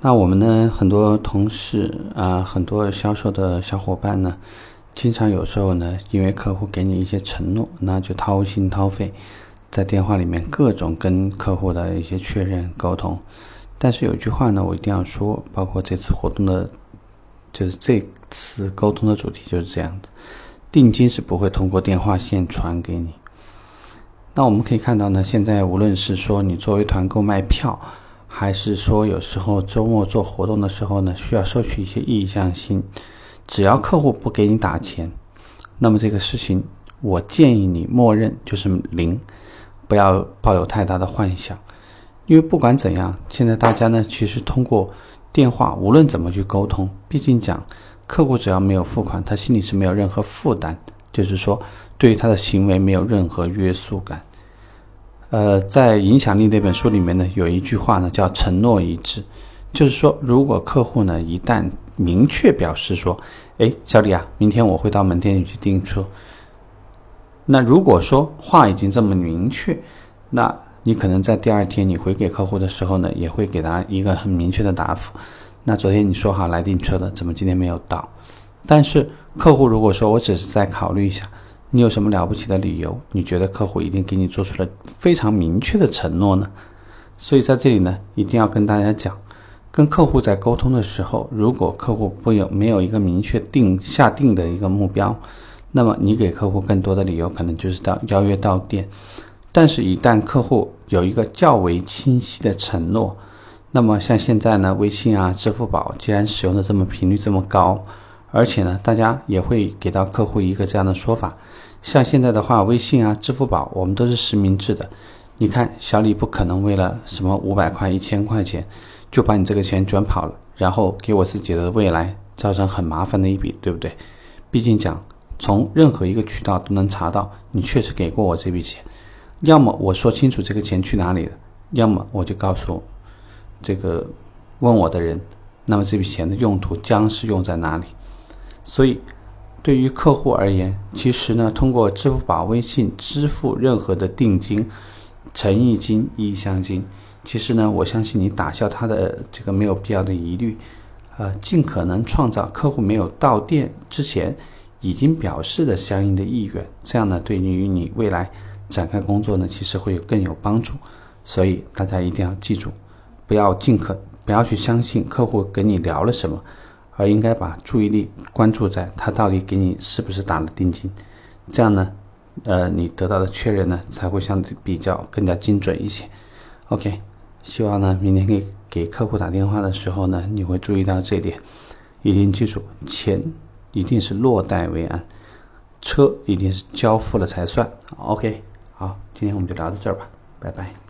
那我们呢，很多同事啊，很多销售的小伙伴呢，经常有时候呢，因为客户给你一些承诺，那就掏心掏肺，在电话里面各种跟客户的一些确认沟通。但是有一句话呢，我一定要说，包括这次活动的，就是这次沟通的主题就是这样子，定金是不会通过电话线传给你。那我们可以看到呢，现在无论是说你作为团购卖票，还是说有时候周末做活动的时候呢，需要收取一些意向金，只要客户不给你打钱，那么这个事情我建议你默认就是零，不要抱有太大的幻想，因为不管怎样，现在大家呢其实通过电话无论怎么去沟通，毕竟讲客户只要没有付款，他心里是没有任何负担，就是说对于他的行为没有任何约束感。呃，在《影响力》那本书里面呢，有一句话呢，叫“承诺一致”，就是说，如果客户呢一旦明确表示说：“哎，小李啊，明天我会到门店里去订车。”那如果说话已经这么明确，那你可能在第二天你回给客户的时候呢，也会给他一个很明确的答复。那昨天你说好来订车的，怎么今天没有到？但是客户如果说我只是在考虑一下。你有什么了不起的理由？你觉得客户一定给你做出了非常明确的承诺呢？所以在这里呢，一定要跟大家讲，跟客户在沟通的时候，如果客户不有没有一个明确定下定的一个目标，那么你给客户更多的理由可能就是到邀约到店。但是，一旦客户有一个较为清晰的承诺，那么像现在呢，微信啊、支付宝既然使用的这么频率这么高。而且呢，大家也会给到客户一个这样的说法，像现在的话，微信啊、支付宝，我们都是实名制的。你看，小李不可能为了什么五百块、一千块钱，就把你这个钱转跑了，然后给我自己的未来造成很麻烦的一笔，对不对？毕竟讲，从任何一个渠道都能查到你确实给过我这笔钱，要么我说清楚这个钱去哪里了，要么我就告诉这个问我的人，那么这笔钱的用途将是用在哪里。所以，对于客户而言，其实呢，通过支付宝、微信支付任何的定金、诚意金、意向金，其实呢，我相信你打消他的这个没有必要的疑虑，呃，尽可能创造客户没有到店之前已经表示的相应的意愿，这样呢，对于你未来展开工作呢，其实会有更有帮助。所以大家一定要记住，不要尽可不要去相信客户跟你聊了什么。而应该把注意力关注在他到底给你是不是打了定金，这样呢，呃，你得到的确认呢才会相对比较更加精准一些。OK，希望呢明天给给客户打电话的时候呢，你会注意到这一点，一定记住，钱一定是落袋为安，车一定是交付了才算。OK，好，今天我们就聊到这儿吧，拜拜。